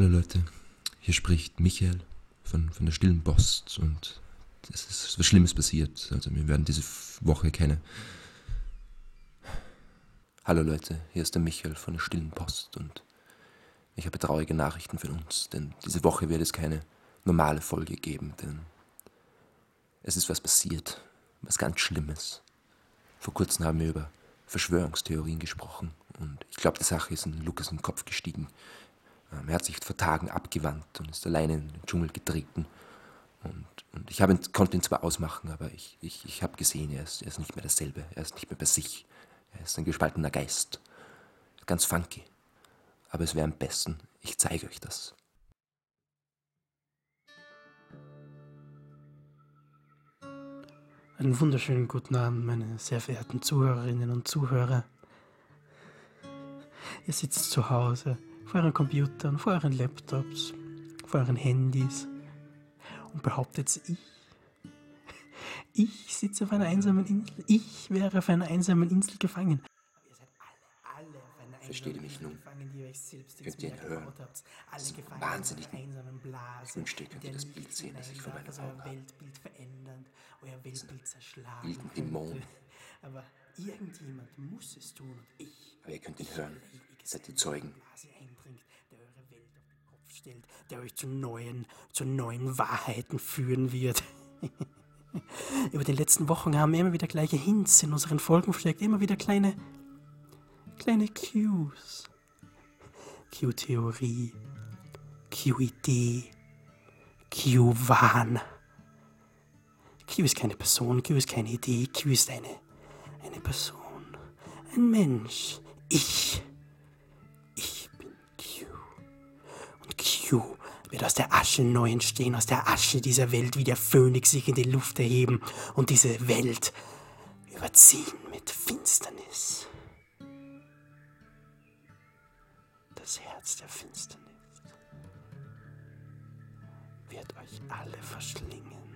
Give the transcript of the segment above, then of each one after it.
Hallo Leute, hier spricht Michael von, von der Stillen Post und es ist was Schlimmes passiert. Also wir werden diese Woche keine... Hallo Leute, hier ist der Michael von der Stillen Post und ich habe traurige Nachrichten für uns, denn diese Woche wird es keine normale Folge geben, denn es ist was passiert, was ganz Schlimmes. Vor kurzem haben wir über Verschwörungstheorien gesprochen und ich glaube, die Sache ist in Lukas den Kopf gestiegen. Ähm, er hat sich vor Tagen abgewandt und ist alleine in den Dschungel getreten. Und, und ich ihn, konnte ihn zwar ausmachen, aber ich, ich, ich habe gesehen, er ist, er ist nicht mehr dasselbe. Er ist nicht mehr bei sich. Er ist ein gespaltener Geist. Ganz funky. Aber es wäre am besten, ich zeige euch das. Einen wunderschönen guten Abend, meine sehr verehrten Zuhörerinnen und Zuhörer. Ihr sitzt zu Hause vor euren Computern, vor euren Laptops, vor euren Handys und behauptet, ich, ich sitze auf einer einsamen Insel, ich wäre auf einer einsamen Insel gefangen. ihr Versteht mich nun? Könnt ihr ihn hören? Alle gefangen wahnsinnig. Ich wünschte, ihr könnt ihr das Bild sehen, das ich vor meinen Augen habe. Weltbild verändern, euer Weltbild zerschlagen. Dämon. Aber irgendjemand muss es tun und ich. Aber ihr könnt ihn hören. Seid die Zeugen stellt, der euch zu neuen, zu neuen Wahrheiten führen wird. Über die letzten Wochen haben wir immer wieder gleiche Hints in unseren Folgen versteckt, immer wieder kleine, kleine Cues. Q-Theorie, Q-Idee, Q-Wahn. Q ist keine Person, Q ist keine Idee, Q ist eine, eine Person, ein Mensch, ich. Q wird aus der Asche neu entstehen, aus der Asche dieser Welt wie der Phönix sich in die Luft erheben und diese Welt überziehen mit Finsternis. Das Herz der Finsternis wird euch alle verschlingen.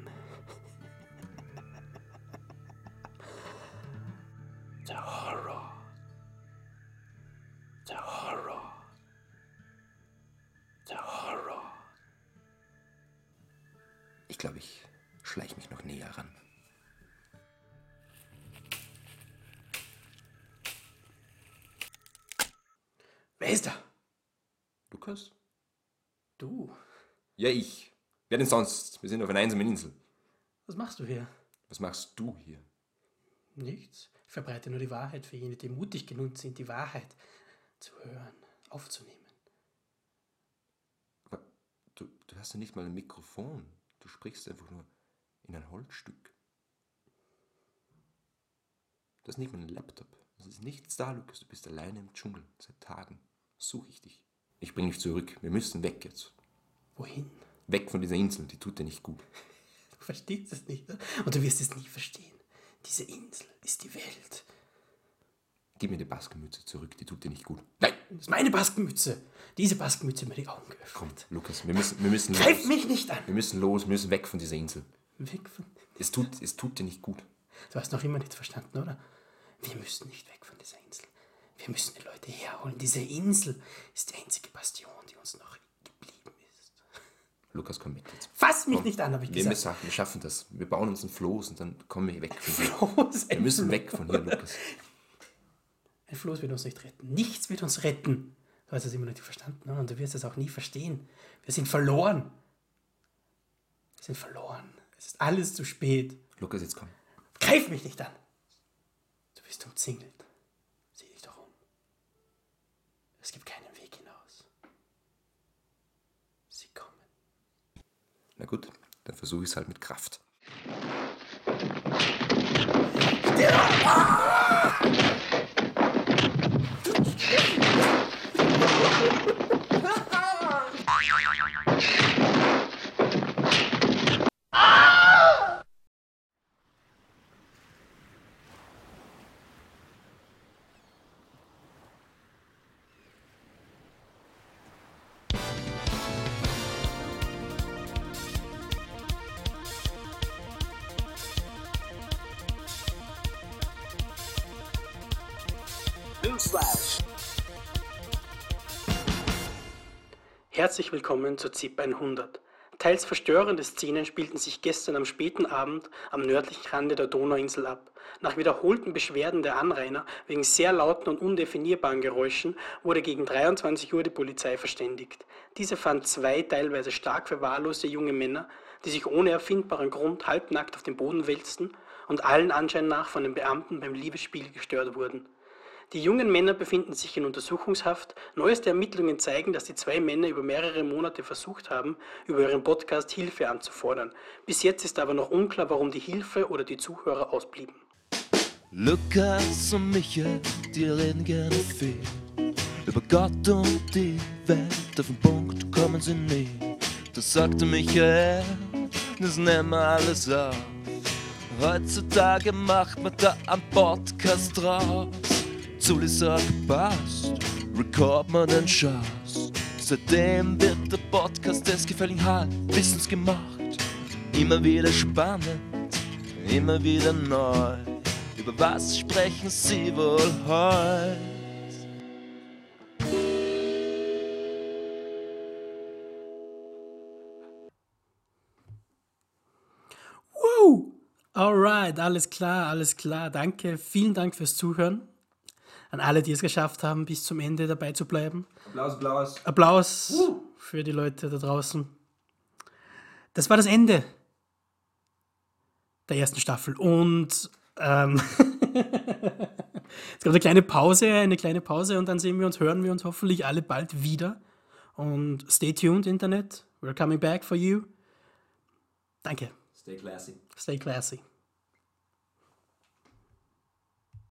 Ich glaube, ich schleiche mich noch näher ran. Wer ist da? Lukas? Du? Ja, ich. Wer denn sonst? Wir sind auf einer einsamen Insel. Was machst du hier? Was machst du hier? Nichts. Ich verbreite nur die Wahrheit für jene, die mutig genug sind, die Wahrheit zu hören, aufzunehmen. Du, du hast ja nicht mal ein Mikrofon. Du sprichst einfach nur in ein Holzstück. Du hast nicht mal einen Laptop. Es ist nichts da, Lukas. Du bist alleine im Dschungel. Seit Tagen suche ich dich. Ich bringe dich zurück. Wir müssen weg jetzt. Wohin? Weg von dieser Insel. Die tut dir nicht gut. Du verstehst es nicht. Ne? Und du wirst es nie verstehen. Diese Insel ist die Welt. Gib mir die Baskenmütze zurück, die tut dir nicht gut. Nein, das ist meine Baskenmütze. Diese Baskenmütze mir die Augen geöffnet. Komm, Lukas, wir müssen, wir müssen Greif los. mich nicht an! Wir müssen los, wir müssen weg von dieser Insel. Weg von... Es tut, es tut dir nicht gut. Du hast noch immer nicht verstanden, oder? Wir müssen nicht weg von dieser Insel. Wir müssen die Leute herholen. Diese Insel ist die einzige Bastion, die uns noch geblieben ist. Lukas, komm mit jetzt. Fass mich komm. nicht an, habe ich wir gesagt. Müssen, wir schaffen das. Wir bauen uns ein Floß und dann kommen wir weg von hier. Floß, wir müssen weg von hier, Lukas. Ein Floß wird uns nicht retten. Nichts wird uns retten. Du hast es immer noch nicht verstanden und du wirst es auch nie verstehen. Wir sind verloren. Wir sind verloren. Es ist alles zu spät. Lukas, jetzt komm. Greif mich nicht an. Du bist umzingelt. Sieh dich doch um. Es gibt keinen Weg hinaus. Sie kommen. Na gut, dann versuche ich es halt mit Kraft. Ja! Newsflash. Herzlich willkommen zur ZIP 100. Teils verstörende Szenen spielten sich gestern am späten Abend am nördlichen Rande der Donauinsel ab. Nach wiederholten Beschwerden der Anrainer wegen sehr lauten und undefinierbaren Geräuschen wurde gegen 23 Uhr die Polizei verständigt. Diese fand zwei teilweise stark verwahrloste junge Männer, die sich ohne erfindbaren Grund halbnackt auf den Boden wälzten und allen Anschein nach von den Beamten beim Liebesspiel gestört wurden. Die jungen Männer befinden sich in Untersuchungshaft. Neueste Ermittlungen zeigen, dass die zwei Männer über mehrere Monate versucht haben, über ihren Podcast Hilfe anzufordern. Bis jetzt ist aber noch unklar, warum die Hilfe oder die Zuhörer ausblieben. Lukas und Michael, die reden gerne viel. Über Gott und die Welt, auf den Punkt kommen sie nie. Das sagte Michael, das nehmen wir alles auf. Heutzutage macht man da einen Podcast draus. Zuli sagt, passt, record man den Schatz. Seitdem wird der Podcast des gefälligen Halbwissens gemacht. Immer wieder spannend, immer wieder neu. Über was sprechen sie wohl heute? Woo! Alright, alles klar, alles klar. Danke, vielen Dank fürs Zuhören. An alle, die es geschafft haben, bis zum Ende dabei zu bleiben. Applaus, Applaus. Applaus für die Leute da draußen. Das war das Ende der ersten Staffel. Und ähm, es gab eine kleine Pause, eine kleine Pause und dann sehen wir uns, hören wir uns hoffentlich alle bald wieder. Und stay tuned, Internet. We're coming back for you. Danke. Stay classy. Stay classy.